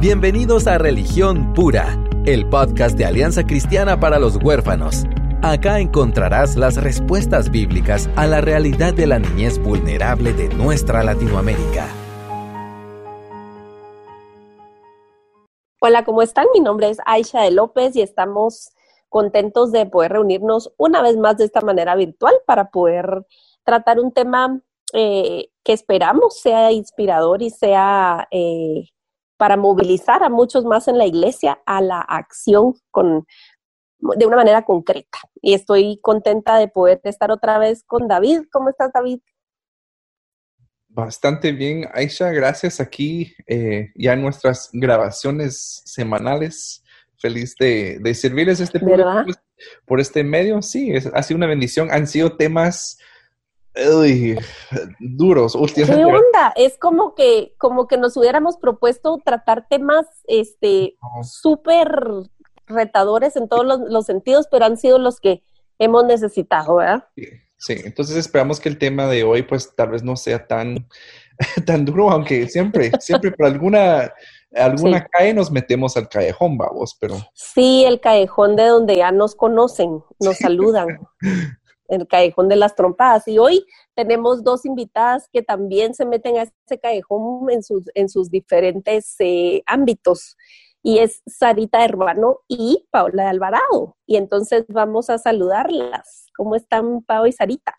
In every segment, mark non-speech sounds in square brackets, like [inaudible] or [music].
Bienvenidos a Religión Pura, el podcast de Alianza Cristiana para los Huérfanos. Acá encontrarás las respuestas bíblicas a la realidad de la niñez vulnerable de nuestra Latinoamérica. Hola, ¿cómo están? Mi nombre es Aisha de López y estamos contentos de poder reunirnos una vez más de esta manera virtual para poder tratar un tema eh, que esperamos sea inspirador y sea eh, para movilizar a muchos más en la iglesia a la acción con, de una manera concreta. Y estoy contenta de poder estar otra vez con David. ¿Cómo estás, David? Bastante bien, Aisha, gracias. Aquí eh, ya en nuestras grabaciones semanales. Feliz de, de servirles este ¿verdad? por este medio. Sí, es, ha sido una bendición. Han sido temas Uy, duros. ¿Qué onda? Es como que, como que nos hubiéramos propuesto tratar temas este súper retadores en todos los, sentidos, pero han sido los que hemos necesitado, ¿verdad? Sí, entonces esperamos que el tema de hoy pues tal vez no sea tan, [laughs] tan duro, aunque siempre, siempre por alguna, alguna cae nos metemos al callejón, vamos, pero... Sí, el callejón de donde ya nos conocen, nos saludan. [laughs] el callejón de las trompadas. Y hoy tenemos dos invitadas que también se meten a ese callejón en sus, en sus diferentes eh, ámbitos. Y es Sarita Hermano y Paula de Alvarado. Y entonces vamos a saludarlas. ¿Cómo están, Pau y Sarita?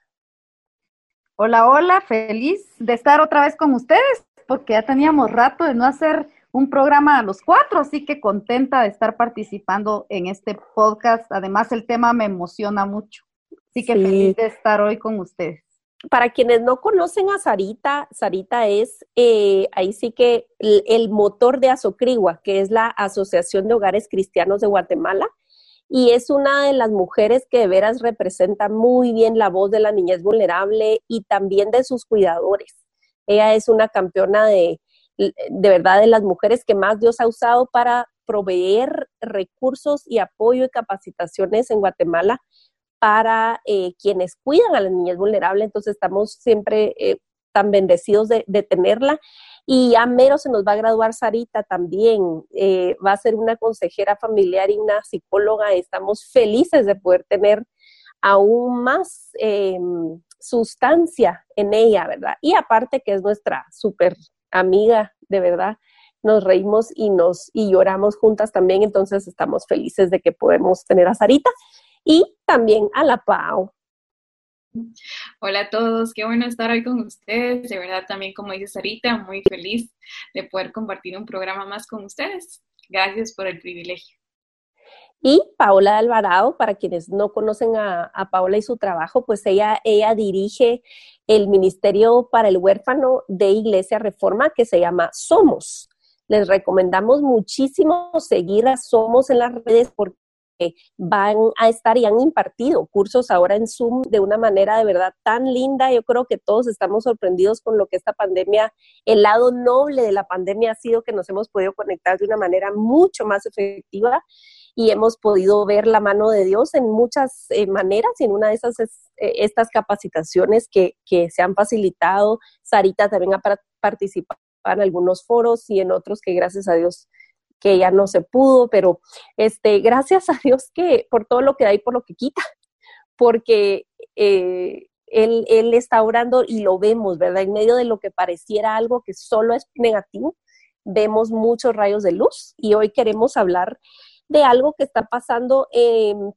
Hola, hola, feliz de estar otra vez con ustedes, porque ya teníamos rato de no hacer un programa a los cuatro, así que contenta de estar participando en este podcast. Además, el tema me emociona mucho. Así que feliz de estar hoy con ustedes. Para quienes no conocen a Sarita, Sarita es eh, ahí sí que el, motor de Azocrigua, que es la Asociación de Hogares Cristianos de Guatemala, y es una de las mujeres que de veras representa muy bien la voz de la niñez vulnerable y también de sus cuidadores. Ella es una campeona de, de verdad de las mujeres que más Dios ha usado para proveer recursos y apoyo y capacitaciones en Guatemala para eh, quienes cuidan a las niñas vulnerables, entonces estamos siempre eh, tan bendecidos de, tenerla. Y a mero se nos va a graduar Sarita también, eh, va a ser una consejera familiar y una psicóloga, estamos felices de poder tener aún más sustancia en ella, ¿verdad? Y aparte que es nuestra súper amiga, de verdad, nos reímos y nos y lloramos juntas también, entonces estamos felices de que podemos tener a Sarita y también a la PAO. Hola a todos, qué bueno estar hoy con ustedes. De verdad, también como dice Sarita, muy feliz de poder compartir un programa más con ustedes. Gracias por el privilegio. Y Paola Alvarado, para quienes no conocen a, a, Paola y su trabajo, pues ella, ella dirige el Ministerio para el Huérfano de Iglesia Reforma que se llama Somos. Les recomendamos muchísimo seguir a Somos en las redes porque van a estar y han impartido cursos ahora en Zoom de una manera de verdad tan linda. Yo creo que todos estamos sorprendidos con lo que esta pandemia, el lado noble de la pandemia ha sido que nos hemos podido conectar de una manera mucho más efectiva y hemos podido ver la mano de Dios en muchas eh, maneras y en una de esas es, eh, estas capacitaciones que, que, se han facilitado. Sarita también ha participado en algunos foros y en otros que gracias a Dios que ya no se pudo, pero este, gracias a Dios que por todo lo que da y por lo que quita, porque eh, él, él está orando y lo vemos, ¿verdad? En medio de lo que pareciera algo que solo es negativo, vemos muchos rayos de luz y hoy queremos hablar de algo que está pasando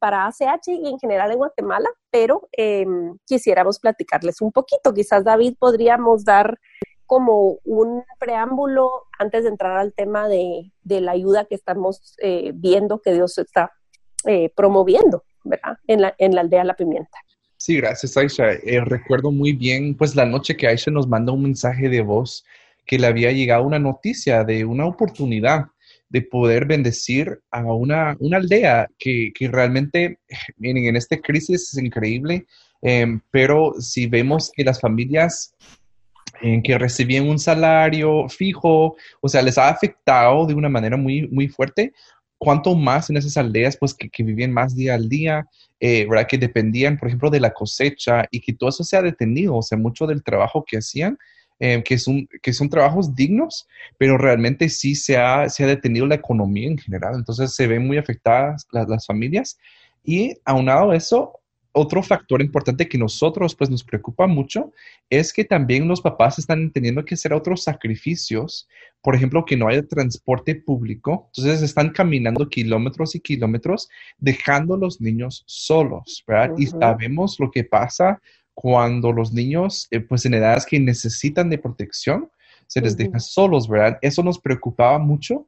para ACH y en general en Guatemala, pero em, quisiéramos platicarles un poquito. Quizás David podríamos dar como un preámbulo antes de entrar al tema de, la ayuda que estamos eh, viendo que Dios está eh, promoviendo, ¿verdad? En la, en la aldea La Pimienta. Sí, gracias, Aisha. Eh, recuerdo muy bien, pues la noche que Aisha nos mandó un mensaje de voz que le había llegado una noticia de una oportunidad de poder bendecir a una, una aldea que, que, realmente, miren, en esta crisis es increíble, pero si vemos que las familias en que recibían un salario fijo, o sea, les ha afectado de una manera muy, muy fuerte. Cuanto más en esas aldeas, pues que, que vivían más día al día, eh, ¿verdad? Que dependían, por ejemplo, de la cosecha y que todo eso se ha detenido, o sea, mucho del trabajo que hacían eh, que, son, que son trabajos dignos, pero realmente sí se ha, se ha detenido la economía en general. Entonces se ven muy afectadas las, las familias. Y aunado a eso, otro factor importante que nosotros pues nos preocupa mucho es que también los papás están teniendo que hacer otros sacrificios, por ejemplo, que no haya transporte público, entonces están caminando kilómetros y kilómetros dejando a los niños solos, ¿verdad? Y sabemos lo que pasa cuando los niños eh, pues en edades que necesitan de protección se les deja solos, ¿verdad? Eso nos preocupaba mucho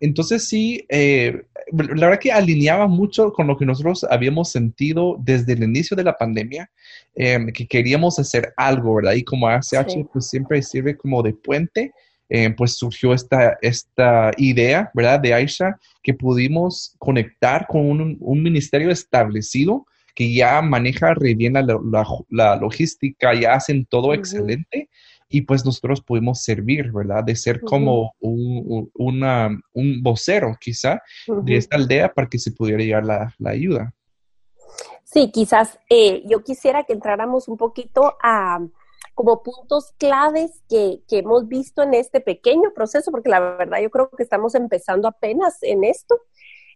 entonces sí, eh, la verdad que alineaba mucho con lo que nosotros habíamos sentido desde el inicio de la pandemia, em, que queríamos hacer algo, ¿verdad? Y como ACH pues siempre sirve como de puente, em, pues surgió esta, esta idea, ¿verdad? De Aisha, que pudimos conectar con un, ministerio establecido que ya maneja re bien la, logística, ya hacen todo excelente y pues nosotros pudimos servir, ¿verdad? De ser como un, una, un vocero quizá de esta aldea para que se pudiera llegar la, la ayuda. Sí, quizás eh, yo quisiera que entráramos un poquito a como puntos claves que, que, hemos visto en este pequeño proceso, porque la verdad yo creo que estamos empezando apenas en esto,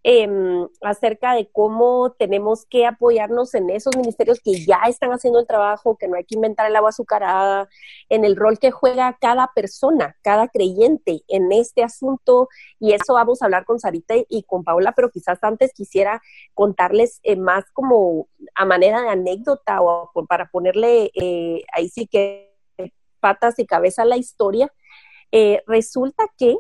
Em, acerca de cómo tenemos que apoyarnos en esos ministerios que ya están haciendo el trabajo, que no hay que inventar el agua azucarada, en el rol que juega cada persona, cada creyente en este asunto. Y eso vamos a hablar con Sarita y con Paula, pero quizás antes quisiera contarles eh, más como a manera de anécdota o para ponerle eh, ahí sí que patas y cabeza a la historia. Eh, resulta que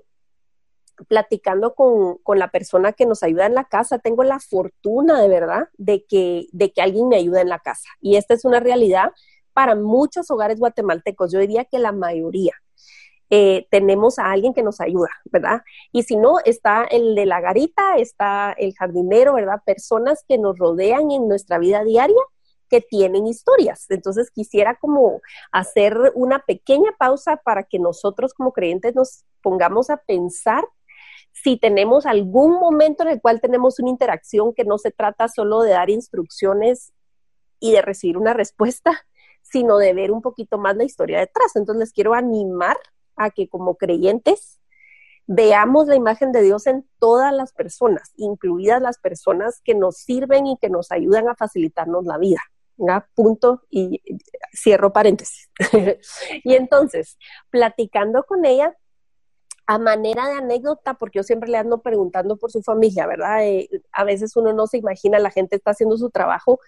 platicando con, con, la persona que nos ayuda en la casa, tengo la fortuna de verdad de que, de que alguien me ayuda en la casa. Y esta es una realidad para muchos hogares guatemaltecos, yo diría que la mayoría. Eh, tenemos a alguien que nos ayuda, ¿verdad? Y si no, está el de la garita, está el jardinero, ¿verdad? Personas que nos rodean en nuestra vida diaria que tienen historias. Entonces quisiera como hacer una pequeña pausa para que nosotros como creyentes nos pongamos a pensar si tenemos algún momento en el cual tenemos una interacción que no se trata solo de dar instrucciones y de recibir una respuesta, [laughs] sino de ver un poquito más la historia detrás. Entonces les quiero animar a que como creyentes veamos la imagen de Dios en todas las personas, incluidas las personas que nos sirven y que nos ayudan a facilitarnos la vida. Punto y cierro paréntesis. [laughs] y entonces, platicando con ella, a manera de anécdota, porque yo siempre le ando preguntando por su familia, ¿verdad? Eh, a veces uno no se imagina, la gente está haciendo su trabajo,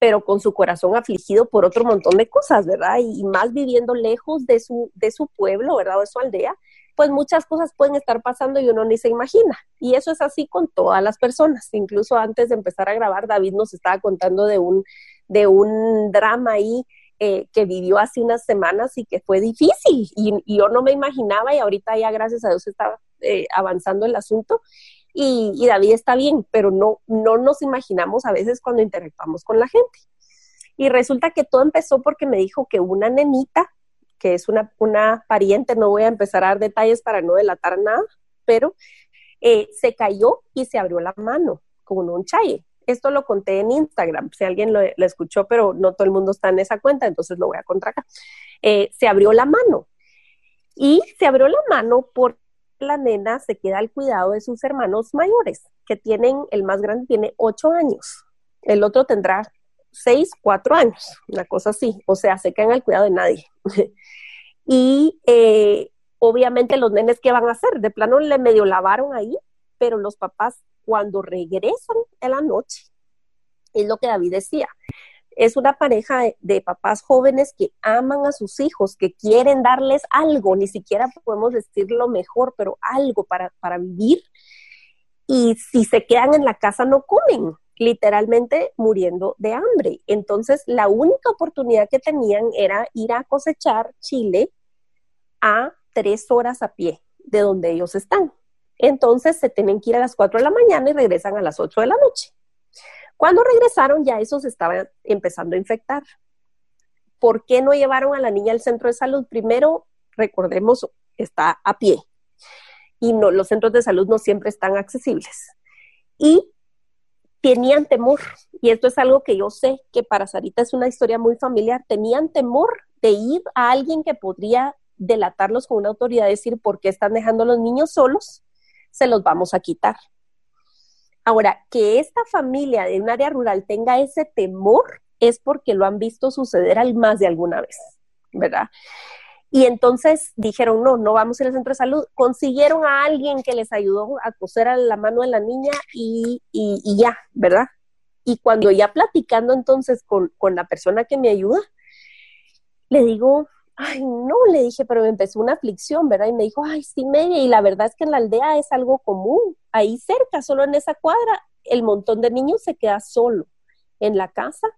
pero con su corazón afligido por otro montón de cosas, ¿verdad? Y, más viviendo lejos de su, de su pueblo, ¿verdad? O de su aldea, pues muchas cosas pueden estar pasando y uno ni se imagina. Y eso es así con todas las personas. Incluso antes de empezar a grabar, David nos estaba contando de un, de un drama ahí eh, que vivió hace unas semanas y que fue difícil. Y, yo no me imaginaba y ahorita ya gracias a Dios está eh, avanzando el asunto. Y, David está bien, pero no, no nos imaginamos a veces cuando interactuamos con la gente. Y resulta que todo empezó porque me dijo que una nenita, que es una, una pariente, no voy a empezar a dar detalles para no delatar nada, pero eh, se cayó y se abrió la mano con un chaye esto lo conté en Instagram, si alguien lo, escuchó, pero no todo el mundo está en esa cuenta, entonces lo voy a contar acá. Eh, se abrió la mano y se abrió la mano porque la nena se queda al cuidado de sus hermanos mayores, que tienen, el más grande tiene ocho años, el otro tendrá seis, cuatro años, una cosa así, o sea, se quedan al cuidado de nadie. [laughs] y eh, obviamente los nenes, ¿qué van a hacer? De plano le medio lavaron ahí, pero los papás cuando regresan en la noche, es lo que David decía, es una pareja de, papás jóvenes que aman a sus hijos, que quieren darles algo, ni siquiera podemos decir lo mejor, pero algo para, para vivir. Y si se quedan en la casa no comen, literalmente muriendo de hambre. Entonces, la única oportunidad que tenían era ir a cosechar chile a tres horas a pie de donde ellos están. Entonces se tienen que ir a las 4 de la mañana y regresan a las 8 de la noche. Cuando regresaron ya esos estaban empezando a infectar. ¿Por qué no llevaron a la niña al centro de salud? Primero, recordemos, está a pie y no, los centros de salud no siempre están accesibles. Y tenían temor, y esto es algo que yo sé que para Sarita es una historia muy familiar, tenían temor de ir a alguien que podría delatarlos con una autoridad, decir por qué están dejando a los niños solos, se los vamos a quitar. Ahora, que esta familia de un área rural tenga ese temor es porque lo han visto suceder al más de alguna vez, ¿verdad? Y entonces dijeron, no, no vamos a ir al centro de salud. Consiguieron a alguien que les ayudó a coser a la mano de la niña y, y, ya, ¿verdad? Y cuando ya platicando entonces con, con la persona que me ayuda, le digo, ay, no, le dije, pero me empezó una aflicción, ¿verdad? Y me dijo, ay, sí, media, y la verdad es que en la aldea es algo común, ahí cerca, solo en esa cuadra, el montón de niños se queda solo en la casa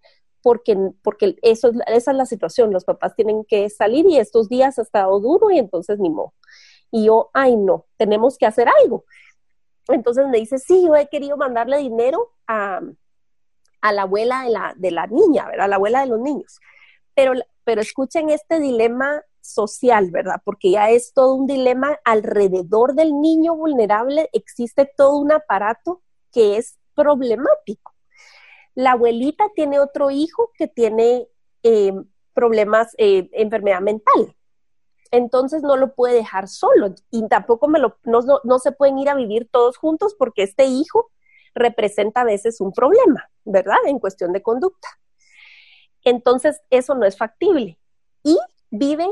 porque, porque eso, esa es la situación, los papás tienen que salir y estos días ha estado duro y entonces ni modo. Y yo, ay, no, tenemos que hacer algo. Entonces me dice, sí, yo he querido mandarle dinero a, a la abuela de la, de la niña, ¿verdad? A la abuela de los niños. Pero pero escuchen este dilema social, ¿verdad? Porque ya es todo un dilema alrededor del niño vulnerable, existe todo un aparato que es problemático. La abuelita tiene otro hijo que tiene eh, problemas, eh, enfermedad mental. Entonces no lo puede dejar solo y tampoco me lo, no, no se pueden ir a vivir todos juntos porque este hijo representa a veces un problema, ¿verdad? En cuestión de conducta. Entonces, eso no es factible. Y vive,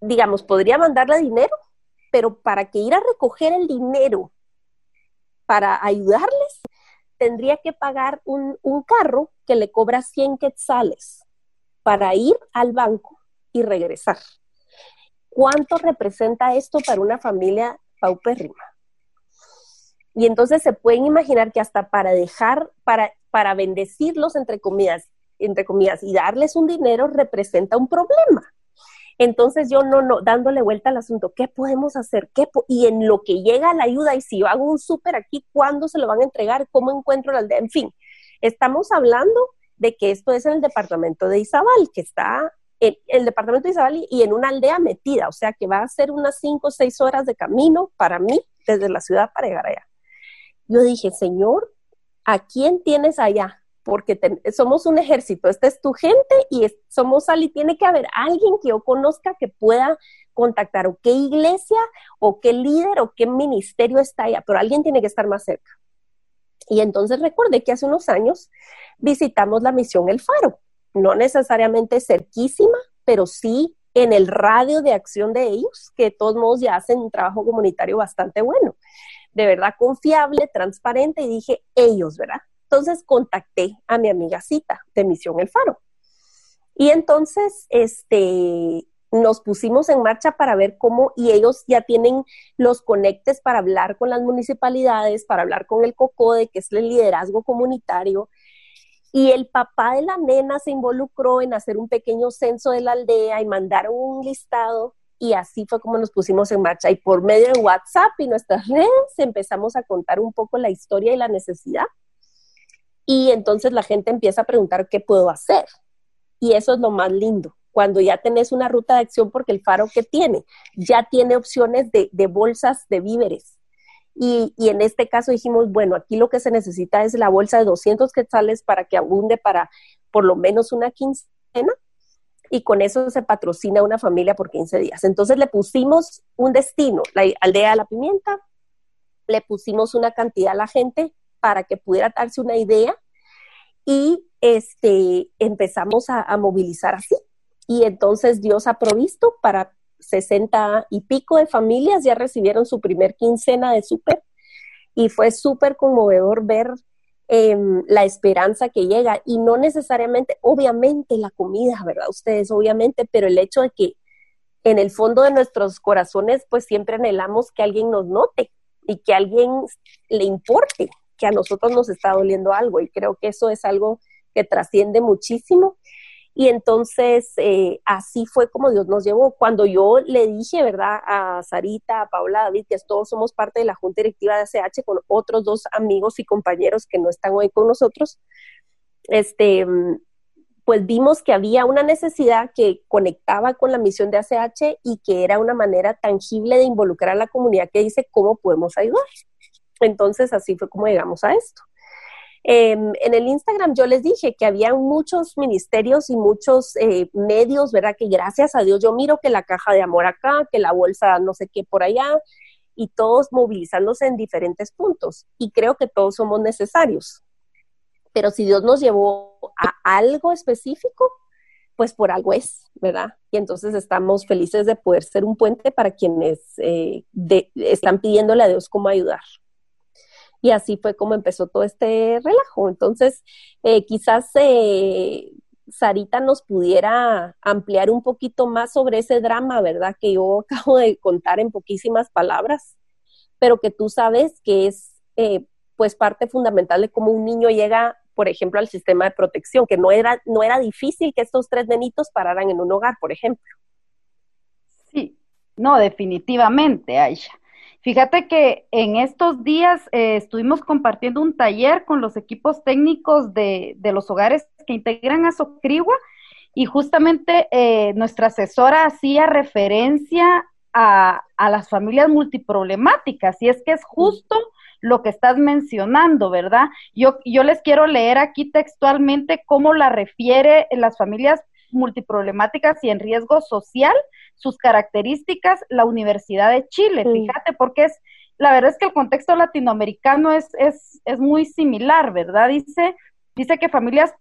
digamos, podría mandarle dinero, pero para que ir a recoger el dinero para ayudarles, tendría que pagar un, un carro que le cobra 100 quetzales para ir al banco y regresar. ¿Cuánto representa esto para una familia paupérrima? Y entonces se pueden imaginar que hasta para dejar, para para bendecirlos, entre comillas, entre comillas, y darles un dinero representa un problema. Entonces yo no, no, dándole vuelta al asunto, ¿qué podemos hacer? ¿Qué y en lo que llega la ayuda, y si yo hago un súper aquí, ¿cuándo se lo van a entregar? ¿Cómo encuentro la aldea? En fin, estamos hablando de que esto es en el departamento de Izabal, que está en el departamento de Izabal y en una aldea metida, o sea que va a ser unas cinco o seis horas de camino para mí desde la ciudad para llegar allá. Yo dije, Señor, ¿a quién tienes allá? Porque somos un ejército, esta es tu gente y somos al y tiene que haber alguien que yo conozca que pueda contactar o qué iglesia o qué líder o qué ministerio está allá, pero alguien tiene que estar más cerca. Y entonces recuerde que hace unos años visitamos la misión El Faro, no necesariamente cerquísima, pero sí en el radio de acción de ellos, que de todos modos ya hacen un trabajo comunitario bastante bueno de verdad confiable, transparente y dije, ellos, ¿verdad? Entonces contacté a mi amiga Cita de Misión El Faro. Y entonces, este, nos pusimos en marcha para ver cómo, y ellos ya tienen los conectes para hablar con las municipalidades, para hablar con el COCODE, que es el liderazgo comunitario. Y el papá de la nena se involucró en hacer un pequeño censo de la aldea y mandaron un listado y así fue como nos pusimos en marcha. Y por medio de WhatsApp y nuestras [laughs] redes empezamos a contar un poco la historia y la necesidad. Y entonces la gente empieza a preguntar qué puedo hacer. Y eso es lo más lindo, cuando ya tenés una ruta de acción porque el faro que tiene, ya tiene opciones de, bolsas de víveres. Y, y, en este caso dijimos, bueno, aquí lo que se necesita es la bolsa de 200 quetzales para que abunde para por lo menos una quincena y con eso se patrocina una familia por 15 días. Entonces le pusimos un destino, la aldea de la pimienta, le pusimos una cantidad a la gente para que pudiera darse una idea y este, empezamos a, a movilizar así. Y entonces Dios ha provisto para 60 y pico de familias, ya recibieron su primer quincena de súper y fue súper conmovedor ver Em, la esperanza que llega y no necesariamente, obviamente la comida, ¿verdad? Ustedes, obviamente, pero el hecho de que en el fondo de nuestros corazones, pues siempre anhelamos que alguien nos note y que alguien le importe que a nosotros nos está doliendo algo y creo que eso es algo que trasciende muchísimo y entonces eh, así fue como Dios nos llevó. Cuando yo le dije, ¿verdad? A Sarita, a Paula, a David, que todos somos parte de la Junta Directiva de ACH con otros dos amigos y compañeros que no están hoy con nosotros, este, pues vimos que había una necesidad que conectaba con la misión de ACH y que era una manera tangible de involucrar a la comunidad que dice cómo podemos ayudar. Entonces así fue como llegamos a esto. Em, en el Instagram yo les dije que había muchos ministerios y muchos eh, medios, ¿verdad? Que gracias a Dios yo miro que la caja de amor acá, que la bolsa no sé qué por allá, y todos movilizándose en diferentes puntos. Y creo que todos somos necesarios. Pero si Dios nos llevó a algo específico, pues por algo es, ¿verdad? Y entonces estamos felices de poder ser un puente para quienes eh, están pidiéndole a Dios cómo ayudar. Y así fue como empezó todo este relajo. Entonces, eh, quizás eh, Sarita nos pudiera ampliar un poquito más sobre ese drama, ¿verdad? Que yo [laughs] acabo de contar en poquísimas palabras, pero que tú sabes que es pues parte fundamental de cómo un niño llega por ejemplo, al sistema de protección, que no era, no era difícil que estos tres nenitos pararan en un hogar, por ejemplo. Sí, no, definitivamente, Aisha. Fíjate que en estos días eh, estuvimos compartiendo un taller con los equipos técnicos de, los hogares que integran a Socrigua y justamente eh, nuestra asesora hacía referencia a, a, las familias multiproblemáticas y es que es justo lo que estás mencionando, ¿verdad? Yo, yo les quiero leer aquí textualmente cómo la refiere en las familias multiproblemáticas y en riesgo social, sus características, la Universidad de Chile. Fíjate, porque es, la verdad es que el contexto latinoamericano es, es, es muy similar, ¿verdad? Dice, dice que familias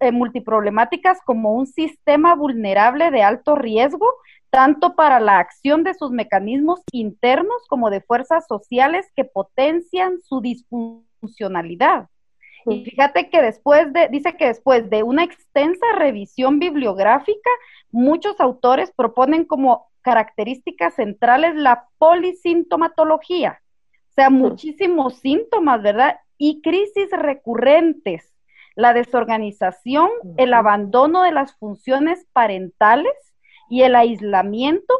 eh, multiproblemáticas como un sistema vulnerable de alto riesgo tanto para la acción de sus mecanismos internos como de fuerzas sociales que potencian su disfuncionalidad. Y fíjate que después de, dice que después de una extensa revisión bibliográfica, muchos autores proponen como características centrales la polisintomatología, o sea, muchísimos síntomas, ¿verdad? Y crisis recurrentes, la desorganización, el abandono de las funciones parentales, y el aislamiento,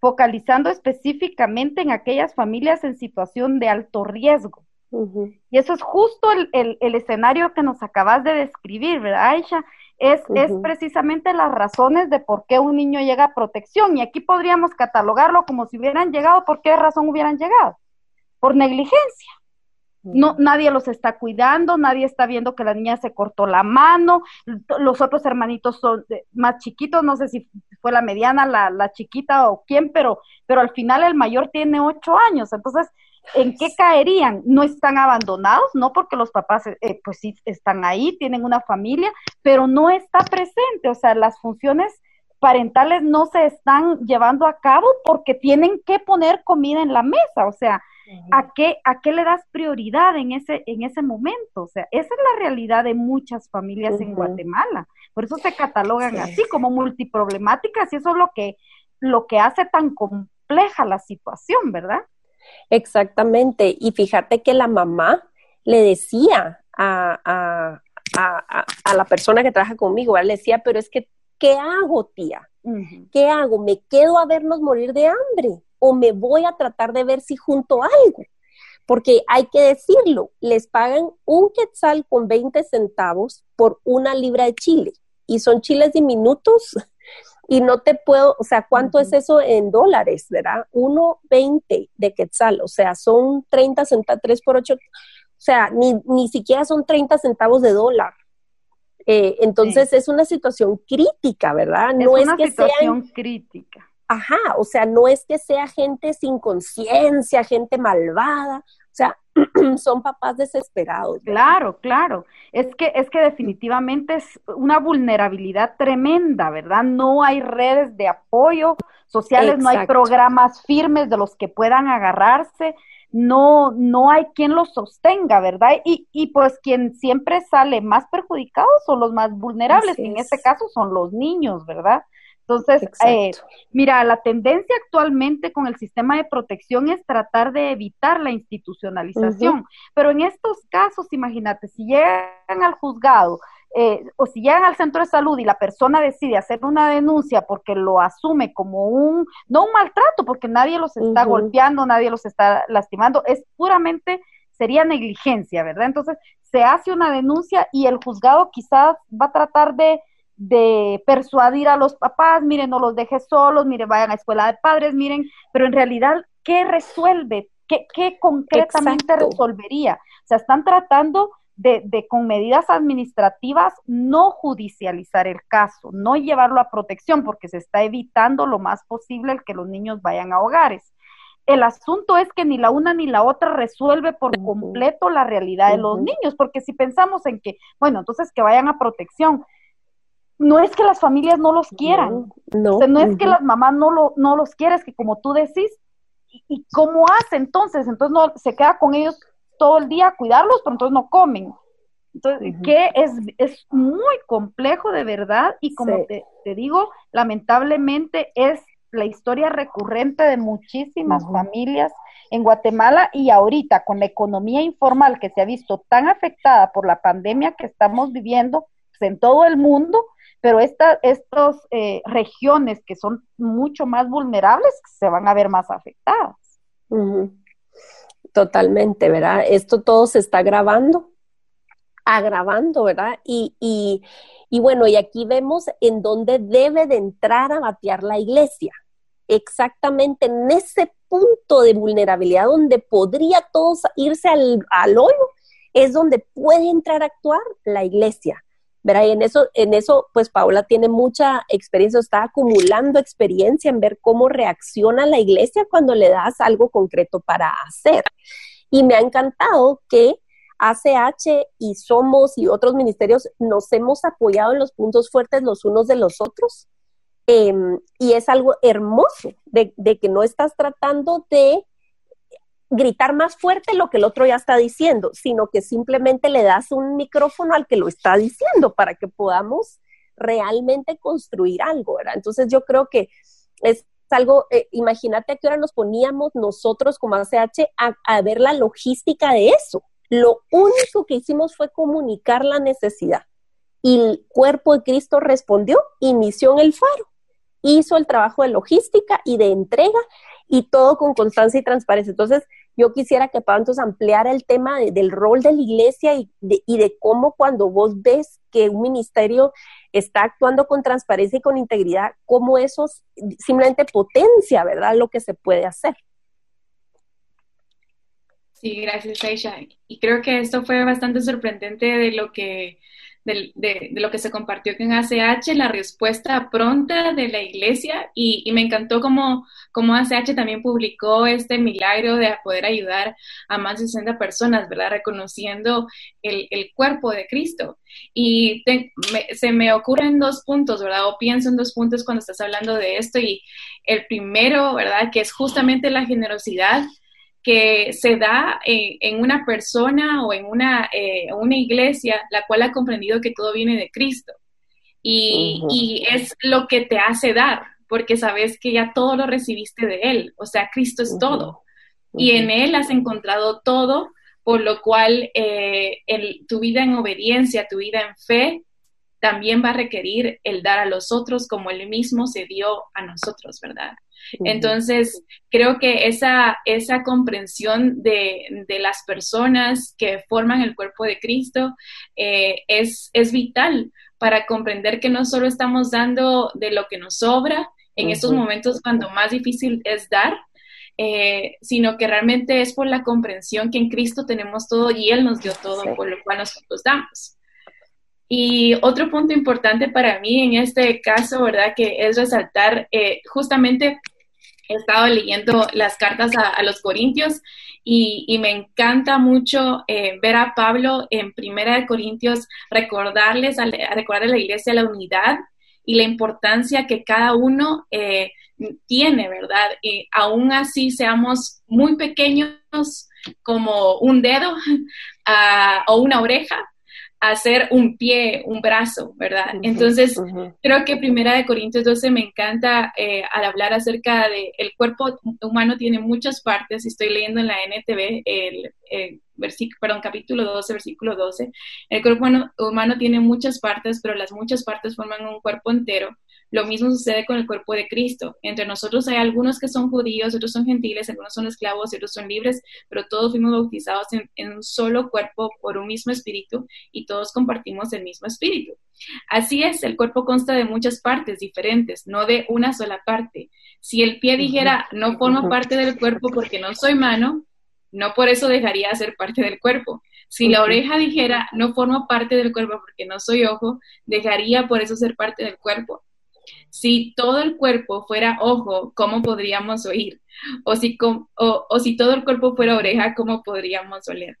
focalizando específicamente en aquellas familias en situación de alto riesgo. Y eso es justo el, escenario que nos acabas de describir, ¿verdad, Aisha? Es, es precisamente las razones de por qué un niño llega a protección. Y aquí podríamos catalogarlo como si hubieran llegado, ¿por qué razón hubieran llegado? Por negligencia. No, nadie los está cuidando, nadie está viendo que la niña se cortó la mano, los otros hermanitos son más chiquitos, no sé si fue la mediana, la, la chiquita o quién, pero, pero al final el mayor tiene ocho años, entonces, ¿en qué caerían? No están abandonados, no porque los papás, eh, pues sí, están ahí, tienen una familia, pero no está presente, o sea, las funciones parentales no se están llevando a cabo porque tienen que poner comida en la mesa, o sea, ¿A qué, ¿A qué le das prioridad en ese, en ese momento? O sea, esa es la realidad de muchas familias en Guatemala. Por eso se catalogan así como multiproblemáticas y eso es lo que, lo que hace tan compleja la situación, ¿verdad? Exactamente. Y fíjate que la mamá le decía a, a, a, a la persona que trabaja conmigo, le decía, pero es que, ¿qué hago, tía? ¿Qué hago? ¿Me quedo a vernos morir de hambre? o me voy a tratar de ver si junto algo. Porque hay que decirlo, les pagan un quetzal con 20 centavos por una libra de chile. Y son chiles diminutos y no te puedo, o sea, ¿cuánto es eso en dólares, verdad? 1.20 de quetzal, o sea, son 30 centavos, 3 por 8, o sea, ni, ni siquiera son 30 centavos de dólar. Eh, entonces es una situación crítica, ¿verdad? no es una que situación crítica ajá, o sea, no es que sea gente sin conciencia, gente malvada, sea, [clears throat] son papás desesperados. Claro, claro. Es que, es que definitivamente es una vulnerabilidad tremenda, ¿verdad? No hay redes de apoyo sociales, no hay programas firmes de los que puedan agarrarse, no, no hay quien los sostenga, ¿verdad? Y, y pues quien siempre sale más perjudicado son los más vulnerables, y en este caso son los niños, ¿verdad? Entonces, eh, mira, la tendencia actualmente con el sistema de protección es tratar de evitar la institucionalización, pero en estos casos, imagínate, si llegan al juzgado eh, o si llegan al centro de salud y la persona decide hacer una denuncia porque lo asume como un, no un maltrato, porque nadie los está golpeando, nadie los está lastimando, es puramente, sería negligencia, ¿verdad? Entonces, se hace una denuncia y el juzgado quizás va a tratar de de persuadir a los papás, miren, no los dejes solos, miren, vayan a escuela de padres, miren, pero en realidad, ¿qué resuelve? ¿Qué, qué concretamente resolvería? O sea, están tratando de, de, con medidas administrativas no judicializar el caso, no llevarlo a protección, porque se está evitando lo más posible el que los niños vayan a hogares. El asunto es que ni la una ni la otra resuelve por completo la realidad de los niños, porque si pensamos en que, bueno, entonces que vayan a protección, no es que las familias no los quieran, no, no es que las mamás no, lo, no los quieran, es que como tú decís, ¿y, cómo hace entonces? Entonces no, se queda con ellos todo el día a cuidarlos, pero entonces no comen. Entonces, que es, es muy complejo de verdad y como te, te, digo, lamentablemente es la historia recurrente de muchísimas familias en Guatemala y ahorita con la economía informal que se ha visto tan afectada por la pandemia que estamos viviendo pues, en todo el mundo, pero estas eh, regiones que son mucho más vulnerables se van a ver más afectadas. Totalmente, ¿verdad? Esto todo se está agravando, agravando, ¿verdad? Y, y, y bueno, y aquí vemos en dónde debe de entrar a batear la iglesia, exactamente en ese punto de vulnerabilidad donde podría todos irse al, al hoyo, es donde puede entrar a actuar la iglesia. ¿Verdad? Y en eso, en eso, pues Paola tiene mucha experiencia, está acumulando experiencia en ver cómo reacciona la iglesia cuando le das algo concreto para hacer. Y me ha encantado que ACH y Somos y otros ministerios nos hemos apoyado en los puntos fuertes los unos de los otros. Em, y es algo hermoso de, de que no estás tratando de gritar más fuerte lo que el otro ya está diciendo, sino que simplemente le das un micrófono al que lo está diciendo para que podamos realmente construir algo, ¿verdad? Entonces yo creo que es algo, eh, imagínate a qué hora nos poníamos nosotros como ACH a, a ver la logística de eso. Lo único que hicimos fue comunicar la necesidad y el cuerpo de Cristo respondió, inició en el faro, hizo el trabajo de logística y de entrega y todo con constancia y transparencia. Entonces, yo quisiera que entonces ampliara el tema del rol de la iglesia y de, y de cómo cuando vos ves que un ministerio está actuando con transparencia y con integridad, cómo eso simplemente potencia, ¿verdad?, lo que se puede hacer. Sí, gracias, Aisha. Y creo que esto fue bastante sorprendente de lo que de, lo que se compartió con ACH, la respuesta pronta de la iglesia y, me encantó como, como ACH también publicó este milagro de poder ayudar a más de 60 personas, ¿verdad? Reconociendo el, cuerpo de Cristo. Y se me ocurren dos puntos, ¿verdad? O pienso en dos puntos cuando estás hablando de esto y el primero, ¿verdad? Que es justamente la generosidad que se da en, una persona o en una, eh, una, iglesia la cual ha comprendido que todo viene de Cristo. Y, es lo que te hace dar, porque sabes que ya todo lo recibiste de Él, o sea, Cristo es todo. Y en Él has encontrado todo, por lo cual eh, tu vida en obediencia, tu vida en fe, también va a requerir el dar a los otros como Él mismo se dio a nosotros, ¿verdad? Entonces, creo que esa, esa comprensión de, las personas que forman el cuerpo de Cristo eh, es, es vital para comprender que no solo estamos dando de lo que nos sobra en estos momentos cuando más difícil es dar, eh, sino que realmente es por la comprensión que en Cristo tenemos todo y Él nos dio todo, por lo cual nosotros damos. Y otro punto importante para mí en este caso, ¿verdad? Que es resaltar, eh, justamente he estado leyendo las cartas a, los Corintios y, me encanta mucho eh, ver a Pablo en Primera de Corintios recordarles, a, recordar a la iglesia la unidad y la importancia que cada uno eh, tiene, ¿verdad? Y aún así seamos muy pequeños como un dedo uh, [laughs] o una oreja, hacer un pie, un brazo, ¿verdad? Entonces, creo que Primera de Corintios 12 me encanta eh, al hablar acerca de el cuerpo humano tiene muchas partes, estoy leyendo en la NTV el, versículo, perdón, capítulo 12, versículo 12, el cuerpo humano tiene muchas partes, pero las muchas partes forman un cuerpo entero. Lo mismo sucede con el cuerpo de Cristo. Entre nosotros hay algunos que son judíos, otros son gentiles, algunos son esclavos, otros son libres, pero todos fuimos bautizados en, un solo cuerpo por un mismo espíritu y todos compartimos el mismo espíritu. Así es, el cuerpo consta de muchas partes diferentes, no de una sola parte. Si el pie dijera, no formo parte del cuerpo porque no soy mano, no por eso dejaría de ser parte del cuerpo. Si la oreja dijera, no formo parte del cuerpo porque no soy ojo, dejaría por eso ser parte del cuerpo. Si todo el cuerpo fuera ojo, ¿cómo podríamos oír? O si, o, si todo el cuerpo fuera oreja, ¿cómo podríamos oler?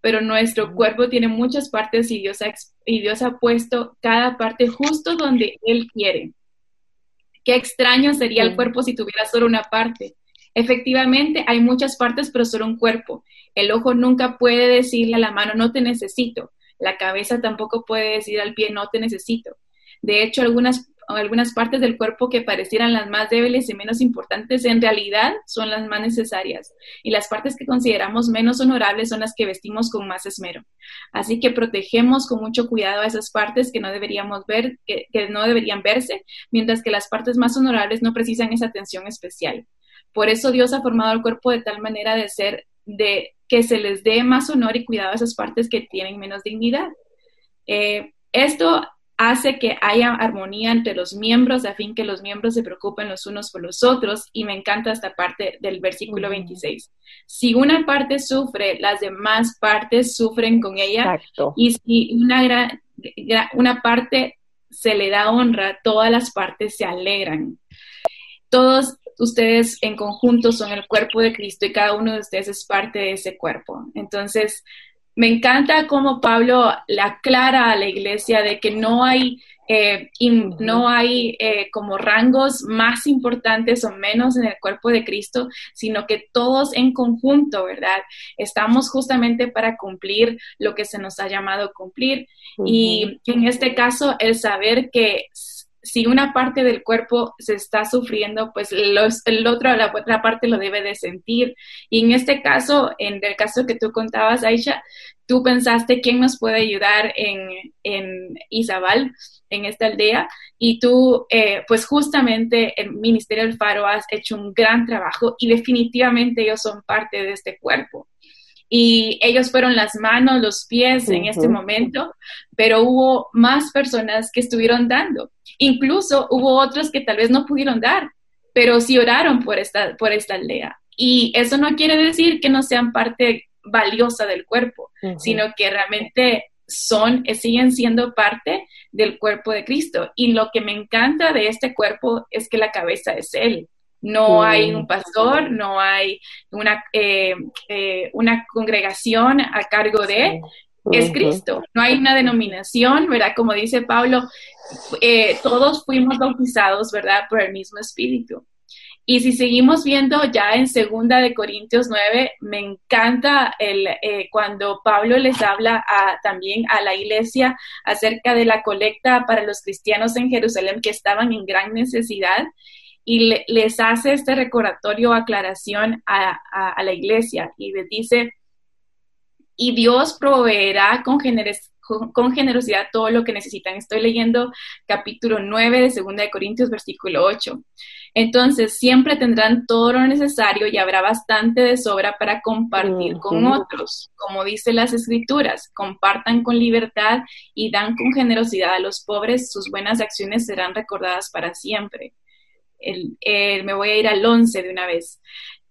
Pero nuestro cuerpo tiene muchas partes y Dios, ha, y Dios ha puesto cada parte justo donde Él quiere. Qué extraño sería el cuerpo si tuviera solo una parte. Efectivamente, hay muchas partes, pero solo un cuerpo. El ojo nunca puede decirle a la mano, no te necesito. La cabeza tampoco puede decir al pie, no te necesito. De hecho, algunas algunas partes del cuerpo que parecieran las más débiles y menos importantes, en realidad son las más necesarias. Y las partes que consideramos menos honorables son las que vestimos con más esmero. Así que protegemos con mucho cuidado a esas partes que no deberíamos ver, que, no deberían verse, mientras que las partes más honorables no precisan esa atención especial. Por eso Dios ha formado el cuerpo de tal manera de ser, de que se les dé más honor y cuidado a esas partes que tienen menos dignidad. Eh, esto hace que haya armonía entre los miembros a fin que los miembros se preocupen los unos por los otros y me encanta esta parte del versículo 26. Si una parte sufre, las demás partes sufren con ella y si una, una parte se le da honra, todas las partes se alegran. Todos ustedes en conjunto son el cuerpo de Cristo y cada uno de ustedes es parte de ese cuerpo. Entonces, me encanta cómo Pablo le aclara a la iglesia de que no hay, eh, no hay eh, como rangos más importantes o menos en el cuerpo de Cristo, sino que todos en conjunto, ¿verdad? Estamos justamente para cumplir lo que se nos ha llamado cumplir. Y en este caso, el saber que si una parte del cuerpo se está sufriendo, pues el otro, la otra parte lo debe de sentir. Y en este caso, en el caso que tú contabas, Aisha, tú pensaste quién nos puede ayudar en, en Izabal, en esta aldea, y tú, eh, pues justamente el Ministerio del Faro has hecho un gran trabajo y definitivamente ellos son parte de este cuerpo y ellos fueron las manos, los pies en este momento, pero hubo más personas que estuvieron dando. Incluso hubo otros que tal vez no pudieron dar, pero sí oraron por esta, por esta aldea. Y eso no quiere decir que no sean parte valiosa del cuerpo, sino que realmente son, siguen siendo parte del cuerpo de Cristo. Y lo que me encanta de este cuerpo es que la cabeza es Él. No hay un pastor, no hay una, eh, eh, una congregación a cargo de, es Cristo. No hay una denominación, ¿verdad? Como dice Pablo, eh, todos fuimos bautizados, ¿verdad? Por el mismo Espíritu. Y si seguimos viendo ya en segunda de Corintios 9, me encanta el, cuando Pablo les habla también a la iglesia acerca de la colecta para los cristianos en Jerusalén que estaban en gran necesidad y les hace este recordatorio, aclaración a, la iglesia y les dice, y Dios proveerá con, con, generosidad todo lo que necesitan. Estoy leyendo capítulo 9 de 2 de Corintios, versículo 8. Entonces, siempre tendrán todo lo necesario y habrá bastante de sobra para compartir con otros. Como dice las escrituras, compartan con libertad y dan con generosidad a los pobres, sus buenas acciones serán recordadas para siempre me voy a ir al 11 de una vez.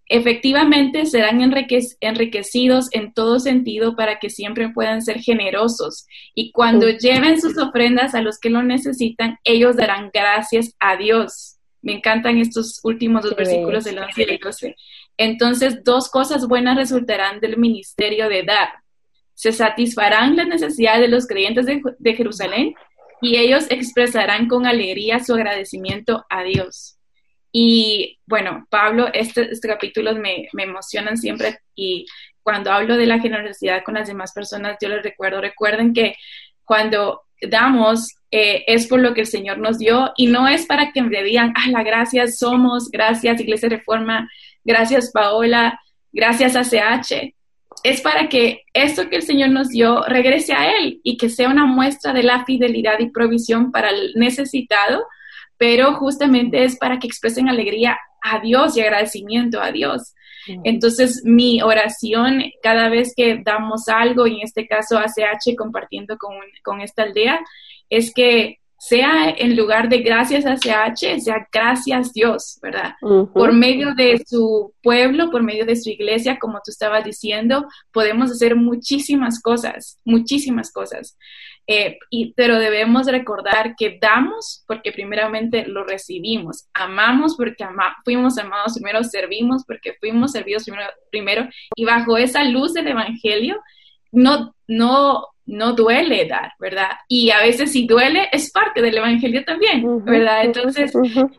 Efectivamente, serán enriquecidos en todo sentido para que siempre puedan ser generosos. Y cuando lleven sus ofrendas a los que lo necesitan, ellos darán gracias a Dios. Me encantan estos últimos dos versículos del 11 y el 12. Entonces, dos cosas buenas resultarán del ministerio de dar. Se satisfarán las necesidades de los creyentes de Jerusalén y ellos expresarán con alegría su agradecimiento a Dios. Y bueno, Pablo, este, este capítulo me, me emocionan siempre y cuando hablo de la generosidad con las demás personas, yo les recuerdo, recuerden que cuando damos eh, es por lo que el Señor nos dio y no es para que me digan, ah, la gracias somos, gracias Iglesia Reforma, gracias Paola, gracias ACH. Es para que esto que el Señor nos dio regrese a Él y que sea una muestra de la fidelidad y provisión para el necesitado pero justamente es para que expresen alegría a Dios y agradecimiento a Dios. Entonces, mi oración cada vez que damos algo, y en este caso ACH compartiendo con, con esta aldea, es que sea en lugar de gracias a CH, sea gracias Dios, ¿verdad? Por medio de su pueblo, por medio de su iglesia, como tú estabas diciendo, podemos hacer muchísimas cosas, muchísimas cosas. Eh, y, pero debemos recordar que damos porque primeramente lo recibimos, amamos porque fuimos amados primero, servimos porque fuimos servidos primero, primero, y bajo esa luz del Evangelio, no, no no duele dar, ¿verdad? Y a veces si duele es parte del Evangelio también, ¿verdad? Entonces,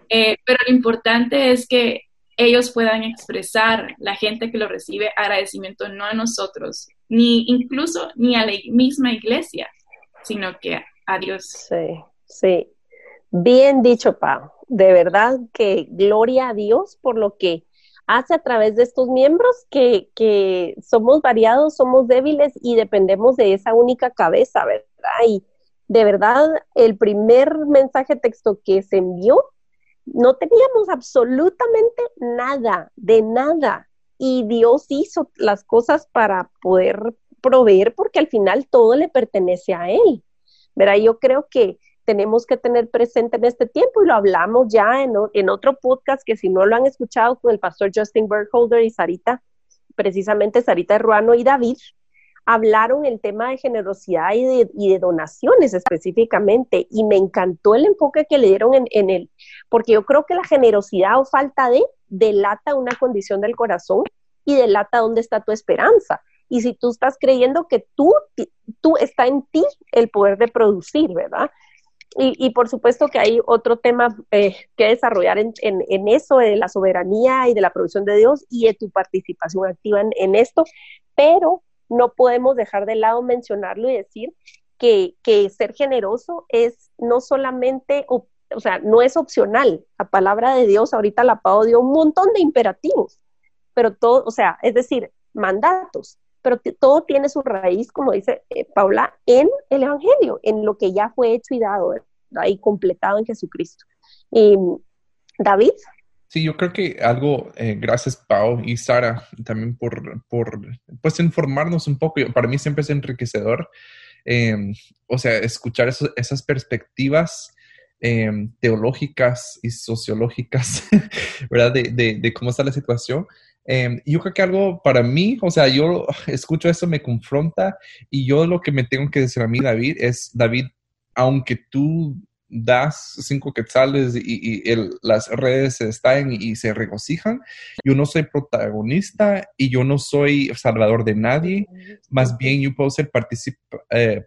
eh, pero lo importante es que ellos puedan expresar, la gente que lo recibe, agradecimiento no a nosotros, ni incluso ni a la misma iglesia, sino que a Dios. Sí, sí. Bien dicho, Pau. De verdad que gloria a Dios por lo que hace a través de estos miembros que, que somos variados, somos débiles y dependemos de esa única cabeza, ¿verdad? Y de verdad, el primer mensaje texto que se envió, no teníamos absolutamente nada, de nada. Y Dios hizo las cosas para poder proveer porque al final todo le pertenece a Él. ¿Verdad? Yo creo que tenemos que tener presente en este tiempo y lo hablamos ya en, en otro podcast que si no lo han escuchado con el pastor Justin Bergholder y Sarita, precisamente Sarita Ruano y David, hablaron el tema de generosidad y de, y de, donaciones específicamente y me encantó el enfoque que le dieron en, en él, porque yo creo que la generosidad o falta de delata una condición del corazón y delata dónde está tu esperanza. Y si tú estás creyendo que tú, tú está en ti el poder de producir, ¿verdad? Y, por supuesto que hay otro tema eh, que desarrollar en, eso, de la soberanía y de la provisión de Dios y de tu participación activa en, esto, pero no podemos dejar de lado mencionarlo y decir que, ser generoso es no solamente, o, sea, no es opcional. La palabra de Dios, ahorita la Pau dio un montón de imperativos, pero todo, o sea, es decir, mandatos, pero todo tiene su raíz, como dice eh, Paula, en el Evangelio, en lo que ya fue hecho y dado y completado en Jesucristo. Y, David. Sí, yo creo que algo, eh, gracias Pau y Sara también por, por, pues informarnos un poco. Para mí siempre es enriquecedor, em, o sea, escuchar esas perspectivas em, teológicas y sociológicas, [laughs] ¿verdad? De, de, de, cómo está la situación. Eh, yo creo que algo para mí, o sea, yo escucho eso, me confronta y yo lo que me tengo que decir a mí, David, es, David, aunque tú das cinco quetzales y, las redes se están y, se regocijan, yo no soy protagonista y yo no soy salvador de nadie, más bien yo puedo ser partícipe, eh,